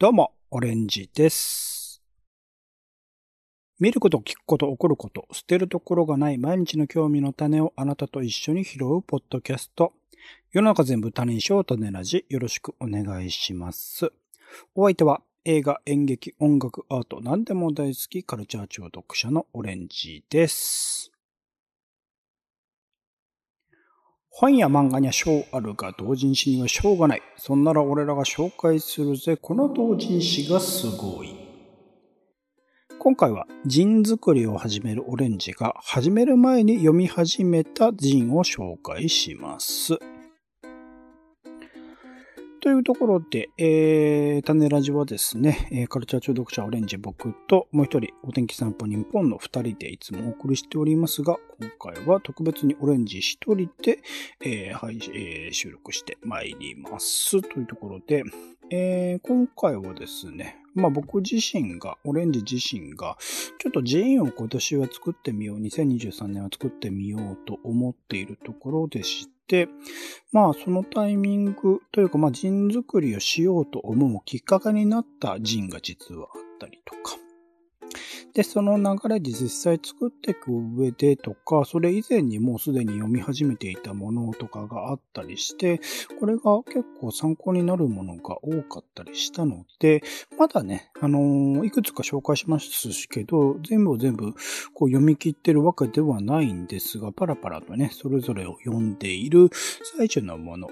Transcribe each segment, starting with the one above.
どうも、オレンジです。見ること、聞くこと、起こること、捨てるところがない毎日の興味の種をあなたと一緒に拾うポッドキャスト。世の中全部種にしよう種ラジ。よろしくお願いします。お相手は映画、演劇、音楽、アート、何でも大好きカルチャー中読者のオレンジです。本や漫画には賞あるが同人誌には賞がない。そんなら俺らが紹介するぜ。この同人誌がすごい。今回はジン作りを始めるオレンジが始める前に読み始めたジンを紹介します。というところで、えー、種ラジはですね、カルチャー中読者オレンジ僕ともう一人お天気散歩日本の二人でいつもお送りしておりますが、今回は特別にオレンジ一人で、えーはいえー収録してまいります。というところで、えー今回はですね、まあ僕自身が、オレンジ自身が、ちょっとジーンを今年は作ってみよう、2023年は作ってみようと思っているところでして、まあそのタイミングというか、まあジン作りをしようと思うきっかけになった人が実はあったりとか、で、その流れで実際作っていく上でとか、それ以前にもうすでに読み始めていたものとかがあったりして、これが結構参考になるものが多かったりしたので、まだね、あのいくつか紹介しますけど、全部を全部こう読み切ってるわけではないんですが、パラパラとね、それぞれを読んでいる最中のもの、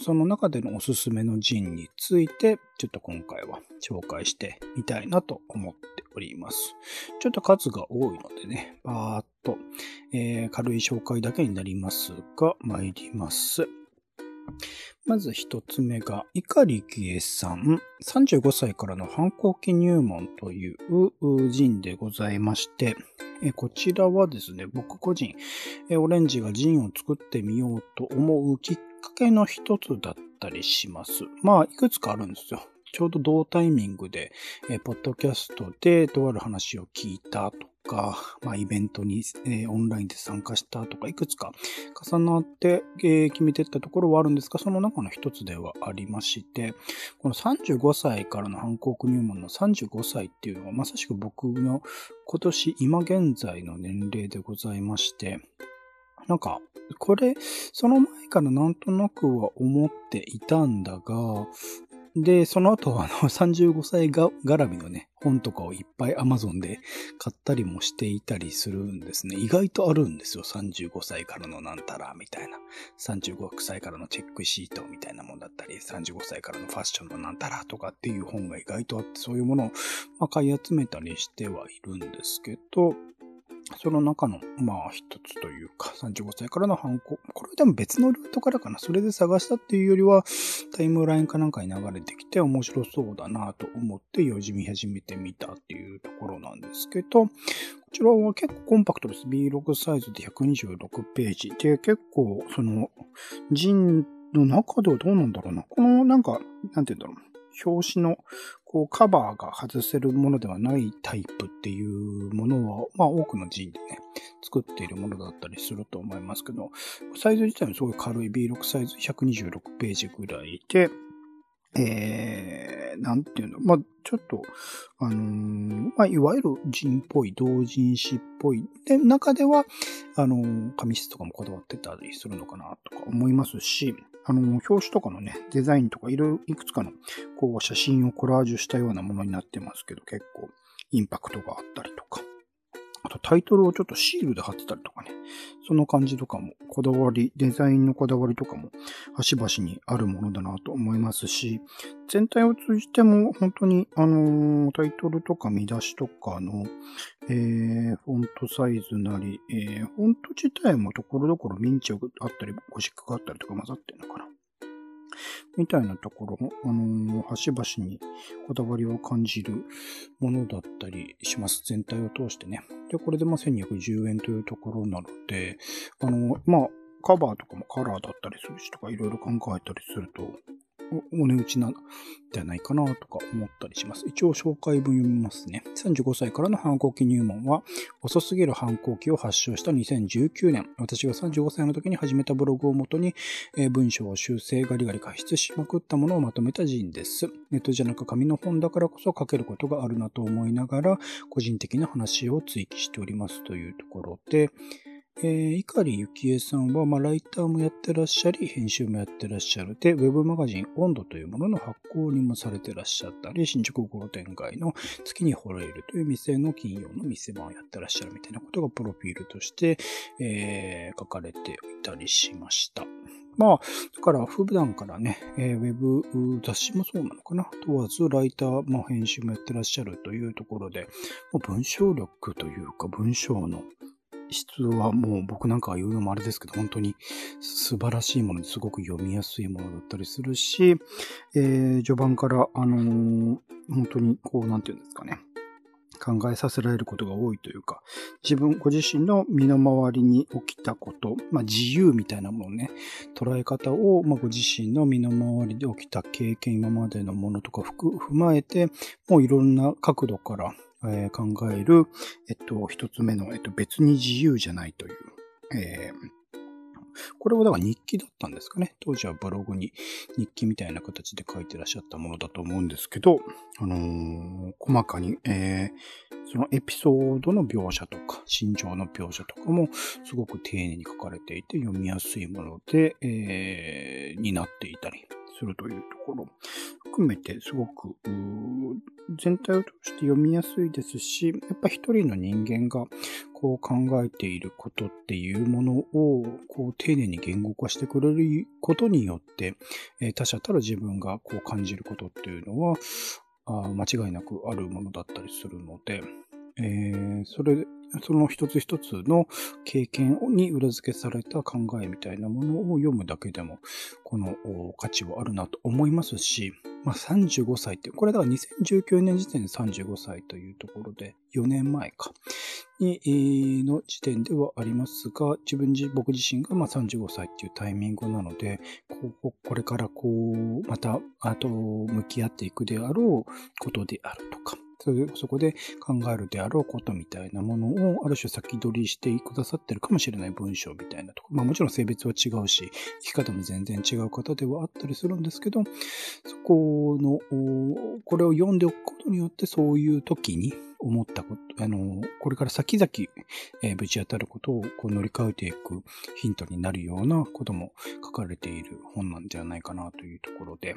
その中でのおすすめの陣について、ちょっと今回は紹介してみたいなと思っております。ますちょっと数が多いのでね、バーっと、えー軽い紹介だけになりますが、参ります。まず一つ目が、碇喜恵さん、35歳からの反抗期入門というう陣でございまして、こちらはですね、僕個人、オレンジが陣を作ってみようと思うきっかけの一つだったりします。まあ、いくつかあるんですよ。ちょうど同タイミングで、えーポッドキャストでとある話を聞いたとか、まあ、イベントに、えーオンラインで参加したとか、いくつか重なって、えー決めていったところはあるんですが、その中の一つではありまして、この35歳からの反抗期入門の35歳っていうのは、まさしく僕の今年、今現在の年齢でございまして、なんか、これ、その前からなんとなくは思っていたんだが、で、その後、あの、35歳が絡みのね、本とかをいっぱい Amazon で買ったりもしていたりするんですね。意外とあるんですよ。35歳からのなんたらみたいな。35歳からのチェックシートみたいなもんだったり、35歳からのファッションのなんたらとかっていう本が意外とあって、そういうものを、ま、買い集めたりしてはいるんですけど、その中の、まあ、一つというか、35歳からの犯行。これでも別のルートからかな。それで探したっていうよりは、タイムラインかなんかに流れてきて面白そうだなと思って読み始めてみたっていうところなんですけど、こちらは結構コンパクトです。B6 サイズで126ページで、結構、その、ジンの中ではどうなんだろうな。この、なんか、なんて言うんだろう。表紙の、こう、カバーが外せるものではないタイプっていうものは、まあ、多くのジンでね、作っているものだったりすると思いますけど、サイズ自体もすごい軽い。B6 サイズ126ページぐらいで、えー、なんていうの、まあ、ちょっと、あのーまあ、いわゆる人っぽい、同人誌っぽい。で、中では、あのー紙質とかもこだわってたりするのかなとか思いますし、あのー表紙とかのね、デザインとかいろいろいくつかの、こう、写真をコラージュしたようなものになってますけど、結構、インパクトがあったりとか。とタイトルをちょっとシールで貼ってたりとかね。その感じとかも、こだわり、デザインのこだわりとかも、端々にあるものだなと思いますし、全体を通じても、本当に、あのータイトルとか見出しとかの、えー、フォントサイズなり、えー、フォント自体もところどころミンチがあったり、ゴシックがあったりとか混ざってるのかな。みたいなところ、あのー端々にこだわりを感じるものだったりします。全体を通してね。で、これでまあ1210円というところなので、あのーまあ、カバーとかもカラーだったりするしとかいろいろ考えたりすると、お値打ちなんじゃないかなとか思ったりします。一応紹介文読みますね。35歳からの反抗期入門は、遅すぎる反抗期を発症した2019年、私が35歳の時に始めたブログをもとに、えー、文章を修正ガリガリ加筆しまくったものをまとめた人です。ネットじゃなく紙の本だからこそ書けることがあるなと思いながら、個人的な話を追記しておりますというところで、えー、碇幸恵さんは、まあ、ライターもやってらっしゃり、編集もやってらっしゃる。で、ウェブマガジン温度というものの発行にもされてらっしゃったり、新宿ゴロ展開の月に惚れるという店の金曜の店番をやってらっしゃるみたいなことがプロフィールとして、えー、書かれていたりしました。まあ、だから普段からね、えー、ウェブ雑誌もそうなのかな問わず、ライター、まあ、編集もやってらっしゃるというところで、文章力というか文章の質はもう僕なんかが言うのもあれですけど、本当に素晴らしいものですごく読みやすいものだったりするし、えー、序盤から、あのー、本当にこう、なんていうんですかね。考えさせられることが多いというか、自分、ご自身の身の回りに起きたこと、まあ自由みたいなものね、捉え方を、まあご自身の身の回りで起きた経験、今までのものとか踏まえて、もういろんな角度からえー、考える、えっと、一つ目の、えっと、別に自由じゃないという、えー、これはだから日記だったんですかね。当時はブログに日記みたいな形で書いてらっしゃったものだと思うんですけど、あのー、細かに、えー、そのエピソードの描写とか、心情の描写とかもすごく丁寧に書かれていて読みやすいもので、えー、になっていたりするというところ含めてすごく全体を通して読みやすいですし、やっぱ一人の人間がこう考えていることっていうものをこう丁寧に言語化してくれることによって、え他者たる自分がこう感じることっていうのはあ間違いなくあるものだったりするので、えー、それその一つ一つの経験に裏付けされた考えみたいなものを読むだけでも、この価値はあるなと思いますし、まあ、35歳って、これだから2019年時点で35歳というところで、4年前か、に、の時点ではありますが、自分自、僕自身がまあ35歳っていうタイミングなので、ここれからこう、また、あと、向き合っていくであろうことであるとか、そこで考えるであろうことみたいなものを、ある種先取りしてくださってるかもしれない文章みたいなとこ。まあもちろん性別は違うし、生き方も全然違う方ではあったりするんですけど、そこの、これを読んでおくことによってそういう時に思ったこと、あの、これから先々、えー、ぶち当たることをこう乗り換えていくヒントになるようなことも書かれている本なんじゃないかなというところで、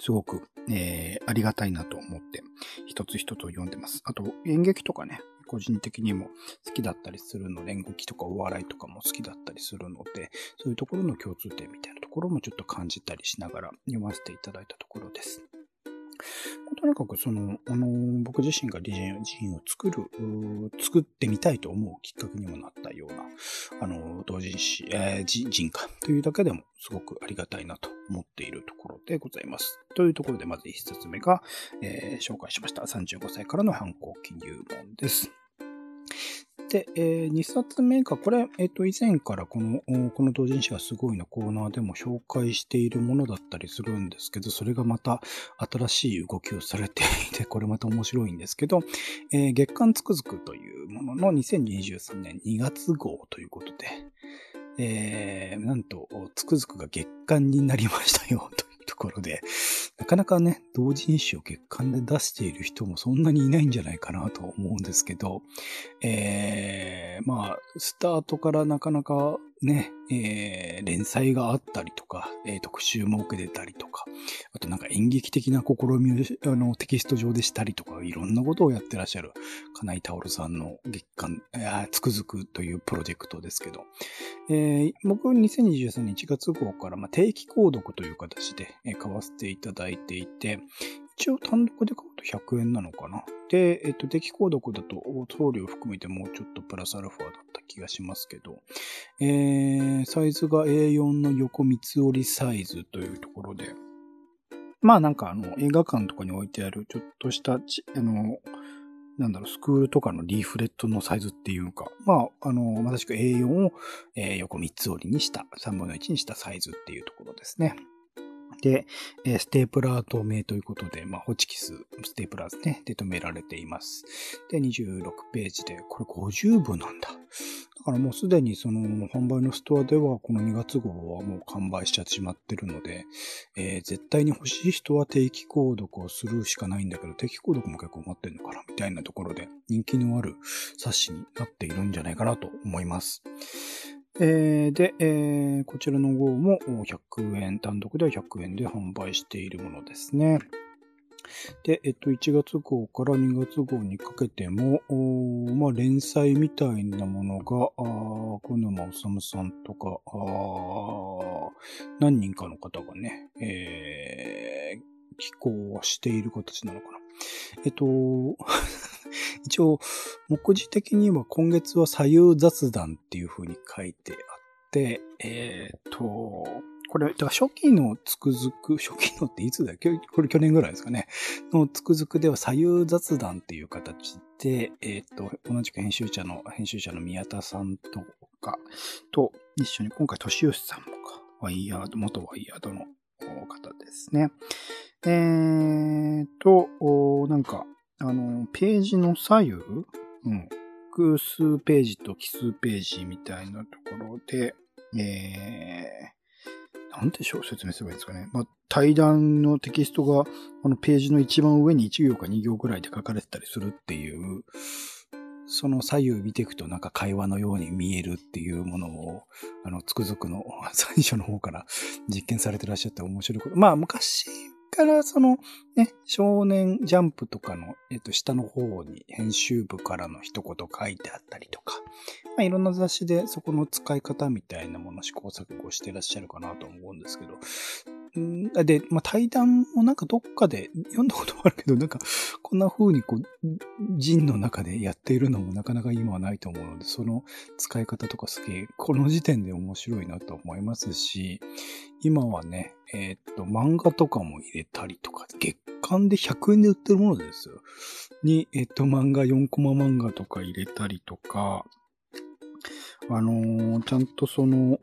すごく、えー、ありがたいなと思って、一つ一つを読んでます。あと、演劇とかね、個人的にも好きだったりするので、演劇とかお笑いとかも好きだったりするので、そういうところの共通点みたいなところもちょっと感じたりしながら読ませていただいたところです。とにかくその、あの、僕自身がジンを作る、作ってみたいと思うきっかけにもなったような、あの、同人誌、えー、人かというだけでもすごくありがたいなと思っているところでございます。というところで、まず一冊目が、えー、紹介しました。35歳からの反抗期入門です。で、えー、2冊目が、これ、えっ、ー、と、以前からこの、この同人誌がすごいのコーナーでも紹介しているものだったりするんですけど、それがまた新しい動きをされていて、これまた面白いんですけど、えー、月刊つくづくというものの2023年2月号ということで、えー、なんと、つくづくが月刊になりましたよ、ところで、なかなかね、同人誌を月間で出している人もそんなにいないんじゃないかなと思うんですけど、えー、まあ、スタートからなかなかね、えー、連載があったりとか、えー、特集も受けてたりとか、あとなんか演劇的な試みをあのテキスト上でしたりとか、いろんなことをやってらっしゃる、金井薫さんの月間、つくづくというプロジェクトですけど、えー、僕2023年1月号から、まあ、定期購読という形で、え買わせていただいていて、一応単独で買うと100円なのかな？で、えっと、出来購読だと送料含めてもうちょっとプラスアルファだった気がしますけど、えー、サイズが A4 の横三つ折りサイズというところで、まあなんかあの映画館とかに置いてあるちょっとしたち、あの、なんだろう、スクールとかのリーフレットのサイズっていうか、まあ、あの、まさしく A4 を、えー、横三つ折りにした、3分の1にしたサイズっていうところですね。で、えステープラー留めということで、まあ、ホチキス、ステープラーですね、で止められています。で、26ページで、これ50部なんだ。だからもうすでにその販売のストアではこの2月号はもう完売しちゃってしまってるので、えー、絶対に欲しい人は定期購読をするしかないんだけど、定期購読も結構待ってんのかなみたいなところで人気のある冊子になっているんじゃないかなと思います。えー、で、えー、こちらの号も100円、単独では100円で販売しているものですね。で、えっと、1月号から2月号にかけても、まあ、連載みたいなものが、あ小沼治さんとか、何人かの方がね、えー、寄稿している形なのかな。えっと、一応、目次的には今月は左右雑談っていう風に書いてあって、えっと、これ、だから初期のつくづく、初期のっていつだっけこれ去年ぐらいですかね。のつくづくでは左右雑談っていう形で、えっ、と、同じく編集者の、編集者の宮田さんとか、と一緒に今回、年吉さんもか、ワイヤード、元ワイヤードの方ですね。えーと、なんか、あの、ページの左右、うん、複数ページと奇数ページみたいなところで、えー、なんでしょう説明すればいいんですかね。まあ、対談のテキストが、あのページの一番上に1行か2行くらいで書かれてたりするっていう、その左右見ていくとなんか会話のように見えるっていうものを、あの、つくづくの最初の方から実験されてらっしゃって面白いこと。まあ、昔からそのね、少年ジャンプとかの、えっと、下の方に編集部からの一言書いてあったりとか、まあ、いろんな雑誌でそこの使い方みたいなもの試行錯誤してらっしゃるかなと思うんですけど、で、まあ、対談もなんかどっかで読んだこともあるけど、なんかこんな風にこう、人の中でやっているのもなかなか今はないと思うので、その使い方とかすげえ、この時点で面白いなと思いますし、今はね、えー、っと、漫画とかも入れたりとか、月間で100円で売ってるものですよ。に、えー、っと、漫画4コマ漫画とか入れたりとか、あのー、ちゃんとその、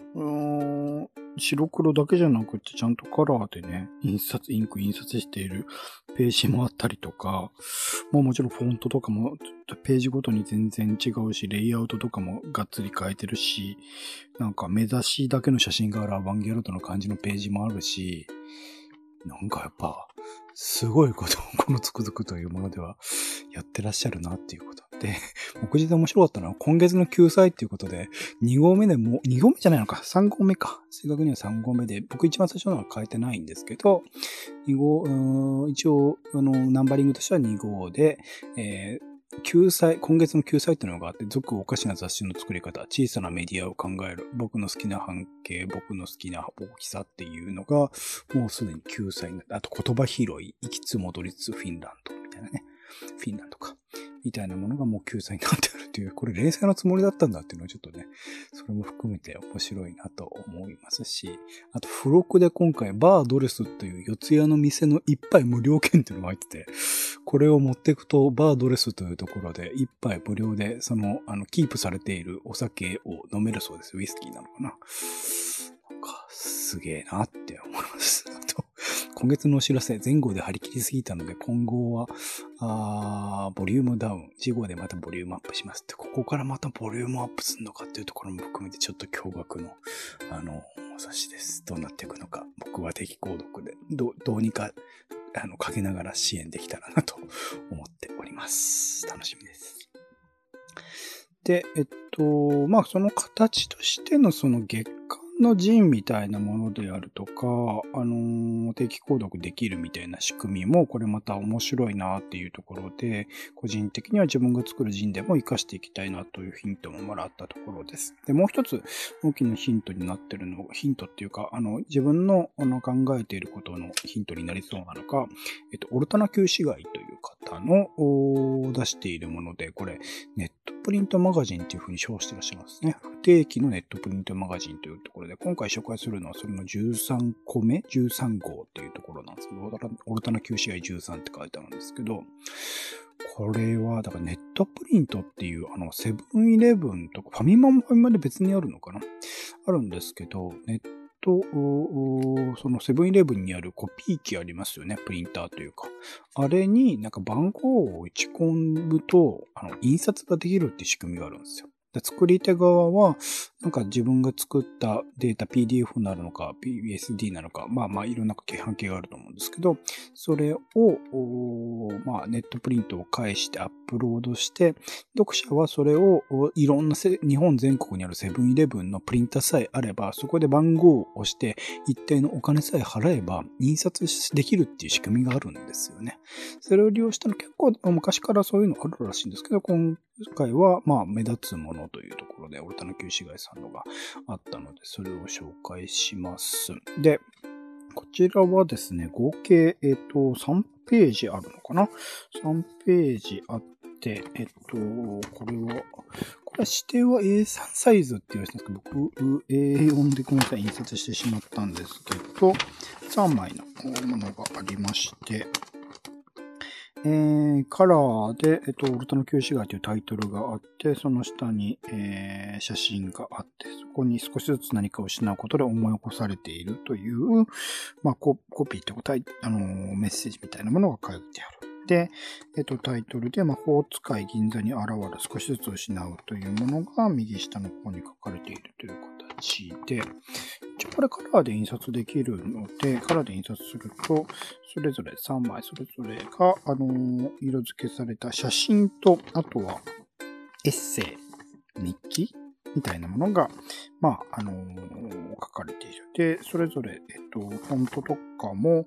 白黒だけじゃなくて、ちゃんとカラーでね、印刷、インク印刷しているページもあったりとか、まあもちろんフォントとかも、ページごとに全然違うし、レイアウトとかもがっつり変えてるし、なんか目指しだけの写真があるアバンギャルドの感じのページもあるし、なんかやっぱ、すごいことをこのつくづくというものではやってらっしゃるなっていうこと。で、目次で面白かったのは今月の救済っていうことで、2号目でも、2号目じゃないのか、3号目か。正確には3号目で、僕一番最初のは変えてないんですけど、2号、一応、あの、ナンバリングとしては2号で、えー救済、今月の救済っていうのがあって、続おかしな雑誌の作り方、小さなメディアを考える、僕の好きな半径、僕の好きな大きさっていうのが、もうすでに救済になって、あと言葉拾い、行きつ戻りつフィンランドみたいなね。フィンランドか。みたいなものがもう救済になってるっていう、これ連載のつもりだったんだっていうのはちょっとね、それも含めて面白いなと思いますし、あと付録で今回バードレスっていう四谷の店の一杯無料券っていうのが入ってて、これを持っていくとバードレスというところで一杯無料でその、あの、キープされているお酒を飲めるそうです。ウイスキーなのかな。なんか、すげえなって思います。あと、今月のお知らせ、前後で張り切りすぎたので、今後は、あボリュームダウン、次号でまたボリュームアップしますって、ここからまたボリュームアップするのかっていうところも含めてちょっと驚愕の、あの、お察しです。どうなっていくのか。僕は敵購読で、ど、どうにか、あの、かけながら支援できたらなと思っております。楽しみです。で、えっと、まあ、その形としてのその月間の陣みたいなものであるとか、あのー、定期購読できるみたいな仕組みも、これまた面白いなっていうところで、個人的には自分が作る陣でも活かしていきたいなというヒントももらったところです。で、もう一つ大きなヒントになってるの、ヒントっていうか、あの、自分のあの考えていることのヒントになりそうなのが、えっと、オルタナ旧市街という方の出しているもので、これ、ネットプリントマガジンっていうふうに称してらっしゃいますね。不定期のネットプリントマガジンというところで、今回紹介するのはそれの13個目 ?13 号っていうところなんですけど、オルタナ旧試合13って書いてあるんですけど、これは、だからネットプリントっていう、あの、セブンイレブンとか、ファミマもファミマで別にあるのかな？あるんですけど、ネッと、そのセブンイレブンにあるコピー機ありますよね？プリンターというか。あれになんか番号を打ち込むと、あの、印刷ができるって仕組みがあるんですよ。作り手側は、なんか自分が作ったデータ PDF になるのか、PBSD なのか、まあまあいろんな規範形があると思うんですけど、それを、まあネットプリントを返してアップロードして、読者はそれをいろんな日本全国にあるセブンイレブンのプリンターさえあれば、そこで番号を押して一定のお金さえ払えば印刷できるっていう仕組みがあるんですよね。それを利用したの結構昔からそういうのあるらしいんですけど、今回はまあ目立つものというところで、オルタナ旧市街さんのがあったので、それを紹介します。で、こちらはですね、合計、えっ、と、3ページあるのかな ?3 ページあって、えっ、と、これは、これは指定は A3 サイズって言われてたんですけど、僕、A4 でごめんなさい、印刷してしまったんですけど、3枚のものがありまして、えー、カラーで、えっと、オルトの旧市街というタイトルがあって、その下に、えー、写真があって、そこに少しずつ何かを失うことで思い起こされているという、まあ、コピーってことは、あのー、メッセージみたいなものが書いてある。で、えっと、タイトルで、魔法使い銀座に現れ少しずつ失うというものが右下の方に書かれているという形で、一応これカラーで印刷できるので、カラーで印刷すると、それぞれ3枚それぞれが、あの、色付けされた写真と、あとはエッセイ、日記みたいなものが、まあ、あのー、書かれている。で、それぞれ、えっと、フォントとかも、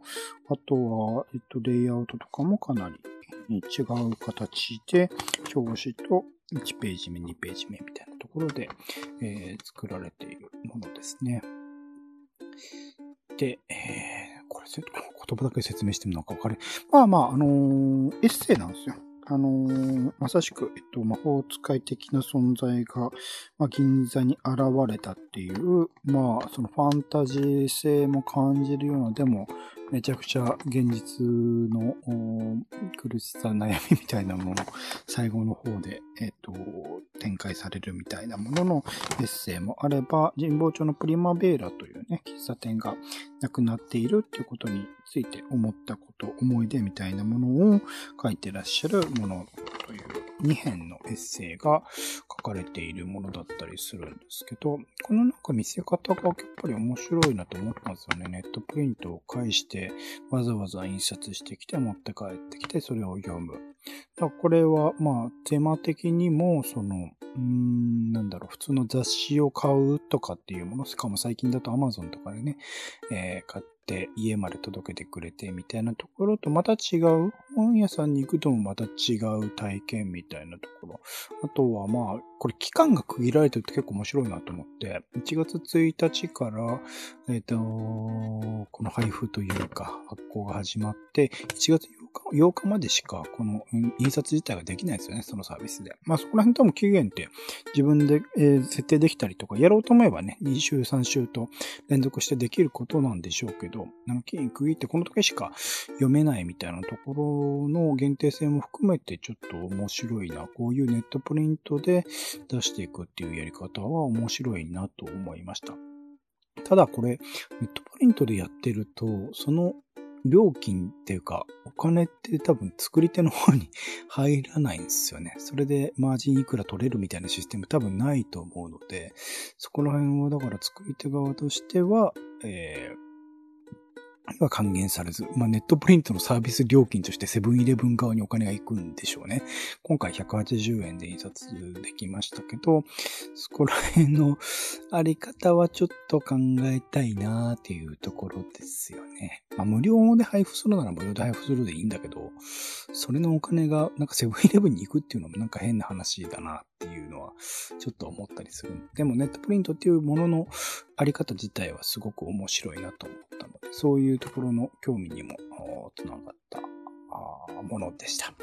あとは、えっと、レイアウトとかもかなり違う形で、表紙と1ページ目、2ページ目みたいなところで、えー、作られているものですね。で、えー、これ、言葉だけ説明してみるのか分かる。まあまあ、あのー、エッセイなんですよ。あのー、まさしく、えっと、魔法使い的な存在が、まあ、銀座に現れたっていう、まあ、そのファンタジー性も感じるような、でも、めちゃくちゃ現実の苦しさ、悩みみたいなもの、最後の方で、えっ、と、展開されるみたいなもののエッセイもあれば、神保町のプリマベーラというね、喫茶店がなくなっているっていうことについて思ったこと、思い出みたいなものを書いてらっしゃるものという2編のエッセイが書かれているものだったりするんですけど、このなんか見せ方がやっぱり面白いなと思ったんですよね。ネットプリントを介してわざわざ印刷してきて持って帰ってきてそれを読む。だこれはまあテーマ的にもその、うーん、なんだろう、普通の雑誌を買うとかっていうもの、しかも最近だと Amazon とかでね、えー、買って家まで届けてくれてみたいなところとまた違う、本屋さんに行くともまた違う体験みたいなところ。あとはまあ、これ期間が区切られてると結構面白いなと思って、1月1日から、えっ、ー、と、この配布というか発行が始まって、1月8日までしかこの印刷自体ができないですよね、そのサービスで。まあそこら辺多分期限って自分で、えー、設定できたりとか、やろうと思えばね、2週3週と連続してできることなんでしょうけど、あの期限区切ってこの時しか読めないみたいなところの限定性も含めてちょっと面白いな。こういうネットプリントで出していくっていうやり方は面白いなと思いました。ただこれ、ネットプリントでやってると、その料金っていうか、お金って多分作り手の方に入らないんですよね。それでマージンいくら取れるみたいなシステム多分ないと思うので、そこら辺はだから作り手側としては、えーは還元されず、まあ、ネットプリントのサービス料金としてセブンイレブン側にお金が行くんでしょうね。今回180円で印刷できましたけど、そこら辺のあり方はちょっと考えたいなーっていうところですよね。まあ、無料で配布するなら無料で配布するでいいんだけど、それのお金がなんかセブンイレブンに行くっていうのもなんか変な話だなっていうのはちょっと思ったりする。でもネットプリントっていうもののあり方自体はすごく面白いなと思ったので、そういうところの興味にもつながったものでした。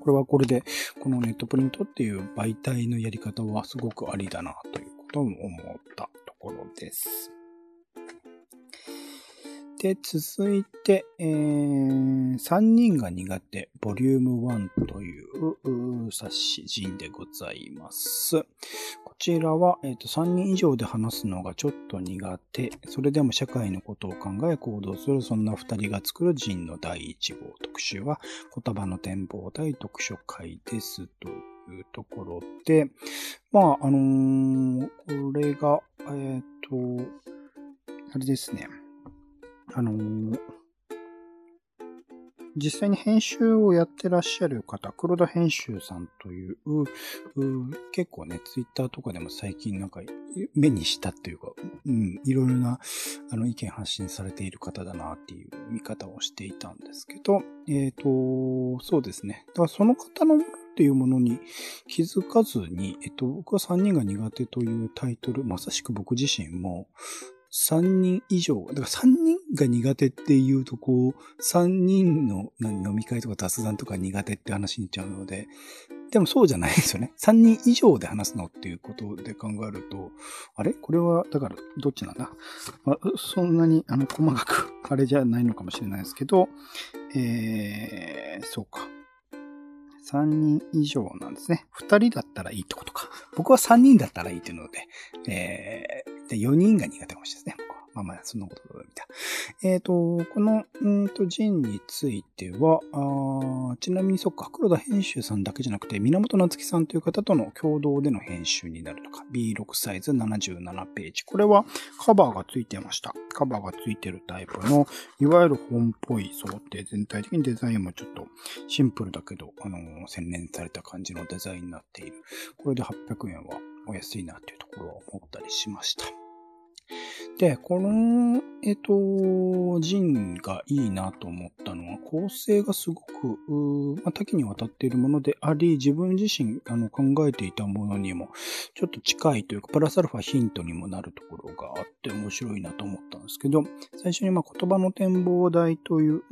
これはこれで、このネットプリントっていう媒体のやり方はすごくありだなということを思ったところです。で、続いて、えー、3人が苦手、ボリューム1という冊子人でございます。こちらは、えーと、3人以上で話すのがちょっと苦手、それでも社会のことを考え行動する、そんな2人が作る人の第1号特集は、言葉の展望大読書会ですというところで、まあ、あのー、これが、えっ、ー、と、あれですね。あのー、実際に編集をやってらっしゃる方、黒田編集さんという、う結構ね、ツイッターとかでも最近なんか目にしたっていうか、うん、いろいろなあの意見発信されている方だなっていう見方をしていたんですけど、えっ、ー、と、そうですね。だからその方のものっていうものに気づかずに、えっと、僕は3人が苦手というタイトル、まさしく僕自身も、3人以上、だから3人が苦手っていうと、こう、3人の飲み会とか雑談とか苦手って話になっちゃうので、でもそうじゃないですよね。3人以上で話すのっていうことで考えると、あれ？これは、だから、どっちなんだ、まあ、そんなに、あの、細かく、あれじゃないのかもしれないですけど、えー、そうか。3人以上なんですね。2人だったらいいってことか。僕は3人だったらいいっていうので、えー、で4人が苦手かもしれないですね。まあまあ、そんなことだみたいな。えっ、ー、と、この、うんと、ジンについては、あちなみにそっか、黒田編集さんだけじゃなくて、源夏樹さんという方との共同での編集になるとか、B6 サイズ77ページ。これはカバーがついてました。カバーがついてるタイプの、いわゆる本っぽい想定、全体的にデザインもちょっとシンプルだけど、あのー、洗練された感じのデザインになっている。これで800円はお安いなっていうところは思ったりしました。で、この、えっ、と、ジンがいいなと思ったのは、構成がすごく、まあ、多岐にわたっているものであり、自分自身あの考えていたものにも、ちょっと近いというか、プラスアルファヒントにもなるところがあって面白いなと思ったんですけど、最初にまあ言葉の展望台という、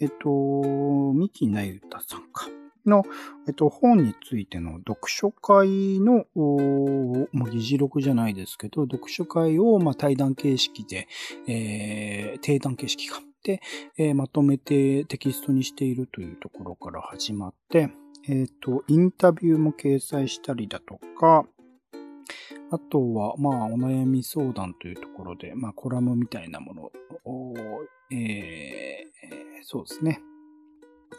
えっ、と、三木なゆたさんか。の、えっと、本についての読書会の、もう議事録じゃないですけど、読書会を、まあ、対談形式で、えー、定談形式か。で、えー、まとめてテキストにしているというところから始まって、えっ、ー、と、インタビューも掲載したりだとか、あとは、まあ、お悩み相談というところで、まあ、コラムみたいなものを、えー、そうですね。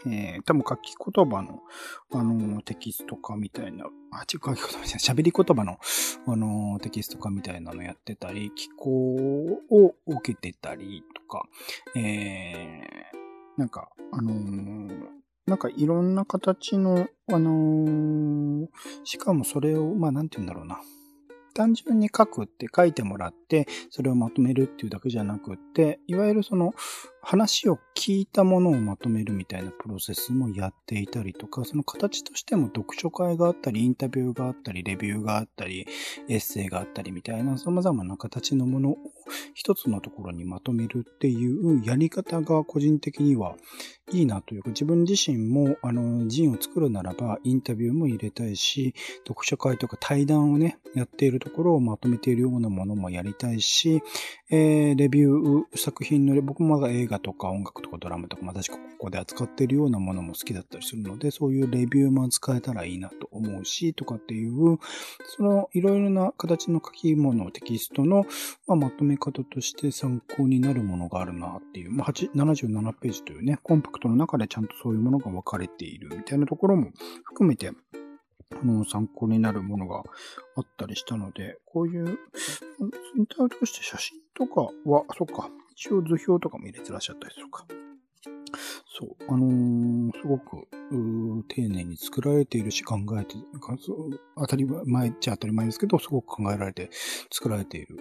えー、多分書き言葉の、あのー、テキスト化みたいな、あ、違う、書き言葉じゃ喋り言葉の、あのー、テキスト化みたいなのやってたり、気候を受けてたりとか、えー、なんか、あの、なんかいろんな形の、あの、しかもそれを、まあなんて言うんだろうな。単純に書くって書いてもらって、それをまとめるっていうだけじゃなくって、いわゆるその話を聞いたものをまとめるみたいなプロセスもやっていたりとか、その形としても読書会があったり、インタビューがあったり、レビューがあったり、エッセイがあったりみたいな様々な形のものを一つのところにまとめるっていうやり方が個人的にはいいなというか、自分自身も、あの、ジンを作るならば、インタビューも入れたいし、読書会とか対談をね、やっているところをまとめているようなものもやりたいし、えー、レビュー作品の、僕もまだ映画とか音楽とかドラマとか、私ここで扱っているようなものも好きだったりするので、そういうレビューも使えたらいいなと思うし、とかっていう、そのいろいろな形の書き物、テキストの、まあ、まとめ方として参考になるものがあるなっていう、まあ、77ページというね、コンパクトの中でちゃんとそういうものが分かれているみたいなところも含めて、あの、参考になるものがあったりしたので、こういう、全体を通して写真とかは、そっか、一応図表とかも入れてらっしゃったりとか。そう。あのー、すごく、丁寧に作られているし、考えて、当たり前っちゃ当たり前ですけど、すごく考えられて作られている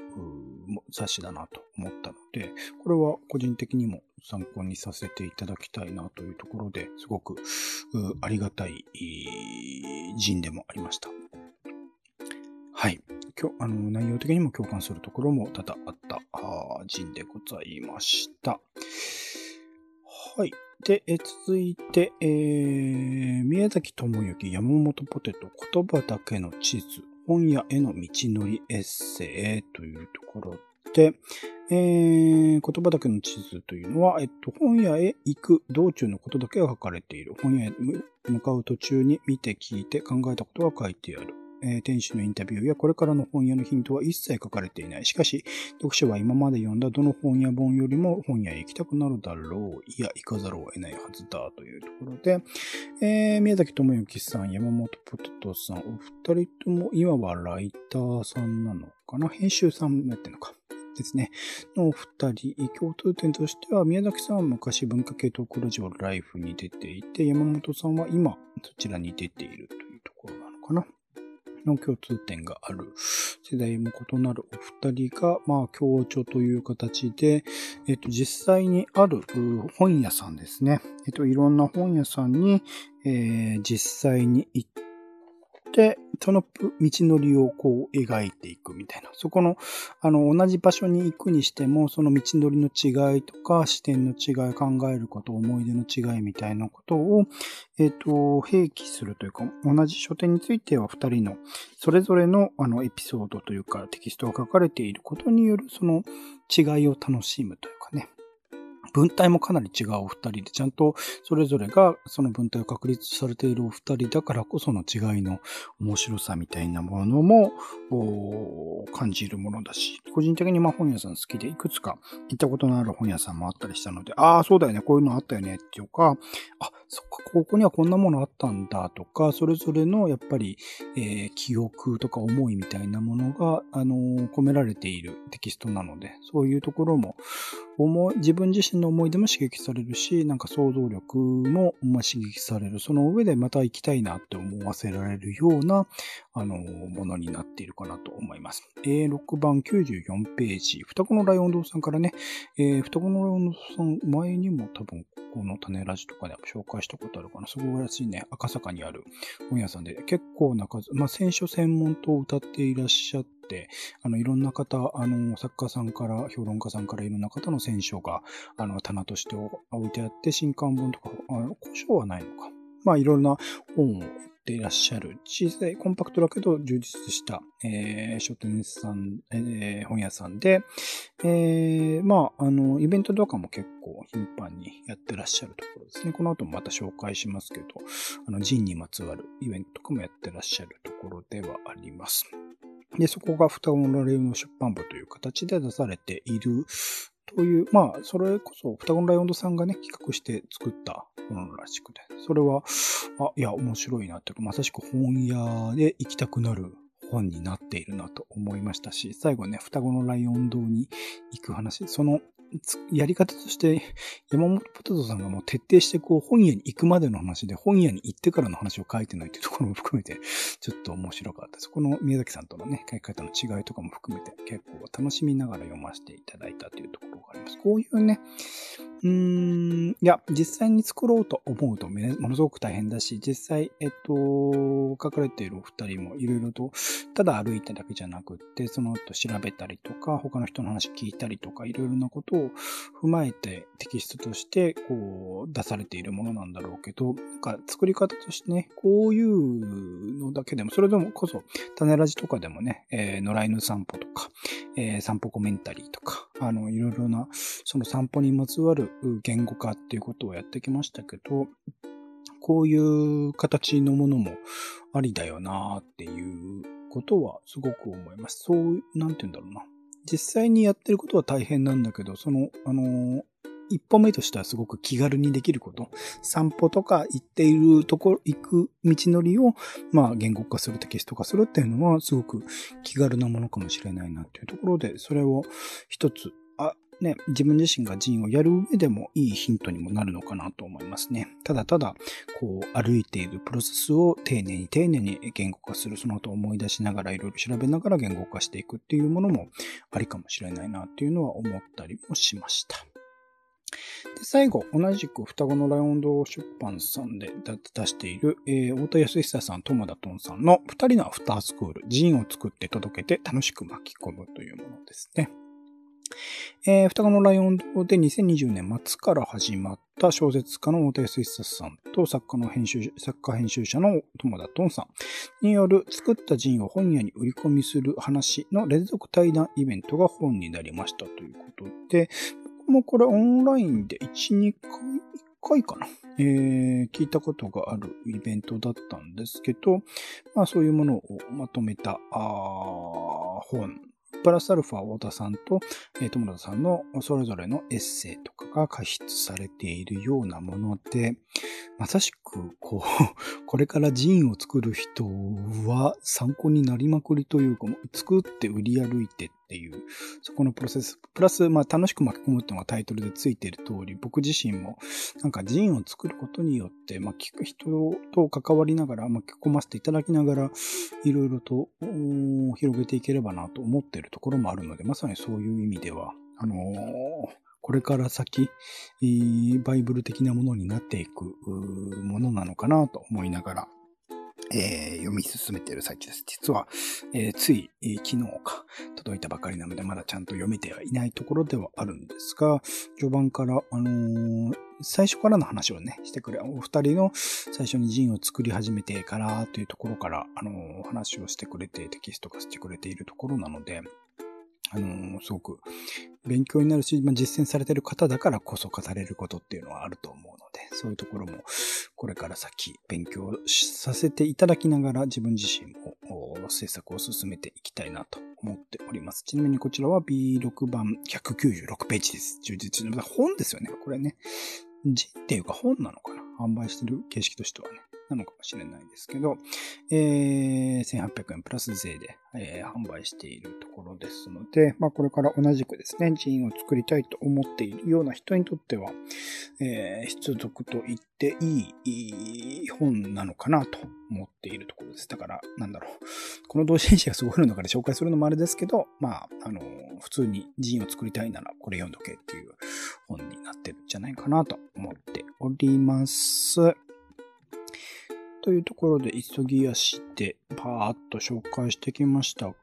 雑誌だなと思ったので、これは個人的にも参考にさせていただきたいなというところで、すごくありがたい人でもありました。はい。今日、あの、内容的にも共感するところも多々あった人でございました。はい。で、え続いて、えー、宮崎智之山本ポテト言葉だけの地図本屋への道のりエッセイというところで、えー、言葉だけの地図というのは、えっと、本屋へ行く道中のことだけが書かれている。本屋へ向かう途中に見て聞いて考えたことが書いてある。えー、店主のインタビューやこれからの本屋のヒントは一切書かれていない。しかし、読者は今まで読んだどの本屋本よりも本屋へ行きたくなるだろう。いや、行かざるを得ないはずだ。というところで、えー、宮崎智之さん、山本ポテトさん、お二人とも今はライターさんなのかな？編集さんやってるのか。ですね。のお二人、共通点としては、宮崎さんは昔文化系トークラジオライフに出ていて、山本さんは今そちらに出ているというところなのかな。の共通点がある。世代も異なるお二人が、まあ、共著という形で、えっと、実際にある本屋さんですね。えっと、いろんな本屋さんに、えー、実際に行って、その道のりをこう描いていくみたいな。そこの、あの、同じ場所に行くにしても、その道のりの違いとか、視点の違い、考えること、思い出の違いみたいなことを、えっ、ー、と、併記するというか、同じ書店については二人の、それぞれの、あの、エピソードというか、テキストが書かれていることによる、その違いを楽しむというかね。文体もかなり違うお二人で、ちゃんとそれぞれがその文体を確立されているお二人だからこその違いの面白さみたいなものも感じるものだし、個人的にまあ本屋さん好きでいくつか行ったことのある本屋さんもあったりしたので、ああ、そうだよね、こういうのあったよねっていうか、あ、そっか、ここにはこんなものあったんだとか、それぞれのやっぱり、えー、記憶とか思いみたいなものが、あのー、込められているテキストなので、そういうところも、思、自分自身の思い出も刺激されるし、なんか想像力も、まあ、刺激される。その上でまた行きたいなって思わせられるような、あのー、ものになっているかなと思います。A6 番94ページ、双子のライオン堂さんからね、えー、双子のライオン堂さん、前にも多分、この種ラジとかで紹介したことあるかな。すごいらしいね、赤坂にある本屋さんで、結構な数、まあ、選書専門と歌っていらっしゃって、あの、いろんな方、あの、作家さんから、評論家さんからいろんな方の選書が、あの、棚として置いてあって、新刊本とか、あの、古書はないのか。まあ、いろんな本をっていらっしゃる小さいコンパクトだけど充実した、えー、書店さん、えー、本屋さんで、えー、まあ、あの、イベントとかも結構頻繁にやってらっしゃるところですね。この後もまた紹介しますけど、あの、ジンにまつわるイベントとかもやってらっしゃるところではあります。で、そこが双子のレオの出版部という形で出されているという、まあ、それこそ双子のライオンドさんがね、企画して作ったものらしくて、それは、あ、いや、面白いなというか、まさしく本屋で行きたくなる本になっているなと思いましたし、最後ね、双子のライオン堂に行く話、そのやり方として、山本ポテトさんがもう徹底してこう本屋に行くまでの話で、本屋に行ってからの話を書いてないというところも含めて、ちょっと面白かったです。この宮崎さんとのね、書き方の違いとかも含めて、結構楽しみながら読ませていただいたというところがあります。こういうね、うーん、いや、実際に作ろうと思うとものすごく大変だし、実際、えっと、書かれているお二人もいろいろと、ただ歩いただけじゃなくって、その後調べたりとか、他の人の話聞いたりとか、いろいろなことを踏まえてテキストとして、こう、出されているものなんだろうけど、なんか作り方としてね、こういうのだけでも、それでもこそ、種ラジとかでもね、えー、野良犬散歩とか、えー、散歩コメンタリーとか、あの、いろいろな、その散歩にまつわる言語化っていうことをやってきましたけど、こういう形のものもありだよなっていうことはすごく思います。そう、なんて言うんだろうな。実際にやってることは大変なんだけど、その、あの、一歩目としてはすごく気軽にできること。散歩とか行っているところ、行く道のりを、まあ、言語化する、テキスト化するっていうのは、すごく気軽なものかもしれないなっていうところで、それを一つ、ね、自分自身が人をやる上でもいいヒントにもなるのかなと思いますね。ただただ、こう、歩いているプロセスを丁寧に丁寧に言語化する、その後思い出しながらいろいろ調べながら言語化していくっていうものもありかもしれないなっていうのは思ったりもしました。で、最後、同じく双子のライオン堂出版さんで出している、えー、太田康久さん、友田トンさんの二人のアフタースクール、ジーンを作って届けて楽しく巻き込むというものですね。えー、双子のライオンで2020年末から始まった小説家の大手水一さんと作家の編集、作家編集者の友田トンさんによる作ったジンを本屋に売り込みする話の連続対談イベントが本になりましたということで、僕もこれオンラインで1、2回、1回かな。えー、聞いたことがあるイベントだったんですけど、まあそういうものをまとめたあ本プラスアルファ太田さんと、えー、友田さんのそれぞれのエッセイとかが加筆されているようなもので、まさしく、こう、これから寺院を作る人は参考になりまくりというか、作って売り歩いてっていう、そこのプロセス。プラス、まあ、楽しく巻き込むっていうのがタイトルでついている通り、僕自身も、なんかジンを作ることによって、まあ、聞く人と関わりながら、巻き込ませていただきながら、いろいろと広げていければなと思っているところもあるので、まさにそういう意味では、あのー、これから先、バイブル的なものになっていくものなのかなと思いながら、えー、読み進めている最中です。実は、えー、つい、えー、昨日か届いたばかりなので、まだちゃんと読めてはいないところではあるんですが、序盤から、あの、最初からの話をね、してくれ、お二人の最初に陣を作り始めてからというところから、あの、話をしてくれて、テキスト化してくれているところなので、あのすごく勉強になるし、まあ、実践されてる方だからこそ語れることっていうのはあると思うので、そういうところもこれから先勉強させていただきながら自分自身も制作を進めていきたいなと思っております。ちなみにこちらは B6 番196ページです。充実の本ですよね。これね。字っていうか本なのかな販売してる形式としてはね。なのかもしれないですけど、えー、1800円プラス税で、えー、販売しているところですので、まあこれから同じくですね、ジンを作りたいと思っているような人にとっては、えー、必読と言っていい本なのかなと思っているところです。だから、なんだろう。この同人誌がすごいの中で紹介するのもあれですけど、まあ、あの、普通にジンを作りたいならこれ読んどけっていう本になってるんじゃないかなと思っております。というところで急ぎ足でパーッと紹介してきましたが、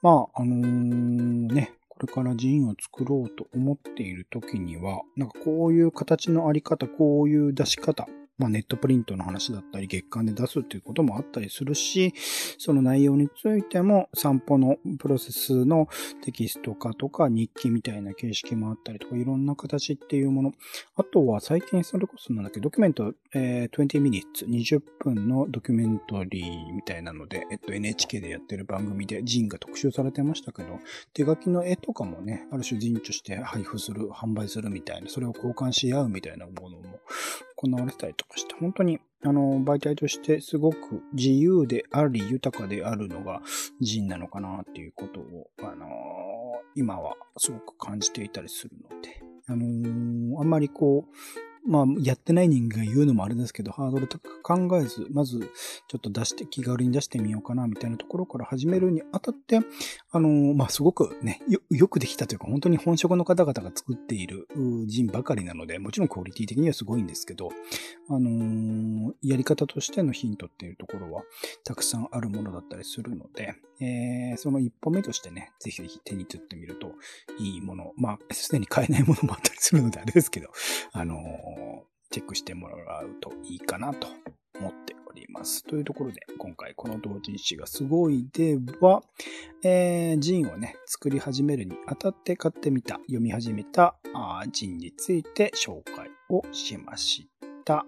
まあ、あのー、ね、これからジンを作ろうと思っている時には、なんかこういう形のあり方、こういう出し方まあ、ネットプリントの話だったり、月間で出すっていうこともあったりするし、その内容についても散歩のプロセスのテキスト化とか日記みたいな形式もあったりとか、いろんな形っていうもの。あとは最近それこそなんだっけ、ドキュメント、えー、20 minutes、20分のドキュメントリーみたいなので、えっと NHK でやってる番組でジンが特集されてましたけど、手書きの絵とかもね、ある種人として配布する、販売するみたいな、それを交換し合うみたいなものも行われたりとかして、本当に、あの、媒体としてすごく自由であり、豊かであるのが人なのかなっていうことを、あの、今はすごく感じていたりするので、あのあんまりこう、まあ、やってない人間が言うのもあれですけど、ハードル高く考えず、まず、ちょっと出して、気軽に出してみようかな、みたいなところから始めるにあたって、あのー、まあ、すごくねよ、よくできたというか、本当に本職の方々が作っている人ばかりなので、もちろんクオリティ的にはすごいんですけど、あのー、やり方としてのヒントっていうところは、たくさんあるものだったりするので、えー、その一歩目としてね、ぜひぜひ手に取ってみるといいもの、まあ、すでに買えないものもあったりするのであれですけど、あのチェックしてもらうといいかなと思っております。というところで、今回この同人誌がすごいでは、えー、ジンをね、作り始めるにあたって買ってみた、読み始めたあジンについて紹介をしました。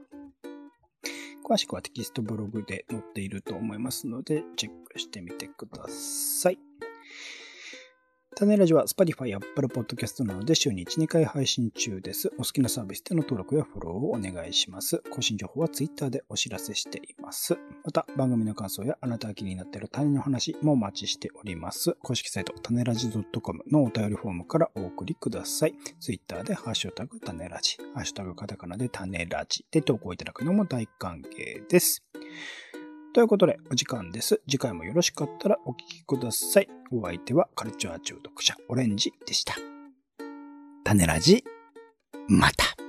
詳しくはテキストブログで載っていると思いますので、チェックしてみてください。種ラジは Spotify、Apple Podcast などで週に1、2回配信中です。お好きなサービスでの登録やフォローをお願いします。更新情報は Twitter でお知らせしています。また、番組の感想やあなたが気になっている種の話もお待ちしております。公式サイト、種ラジ .com のお便りフォームからお送りください。Twitter でハッシュタグ種ラジ、ハッシュタグカタカナで種ラジで投稿いただくのも大歓迎です。ということで、お時間です。次回もよろしかったらお聴きください。お相手はカルチャー中毒者オレンジでした。種ラジ、また。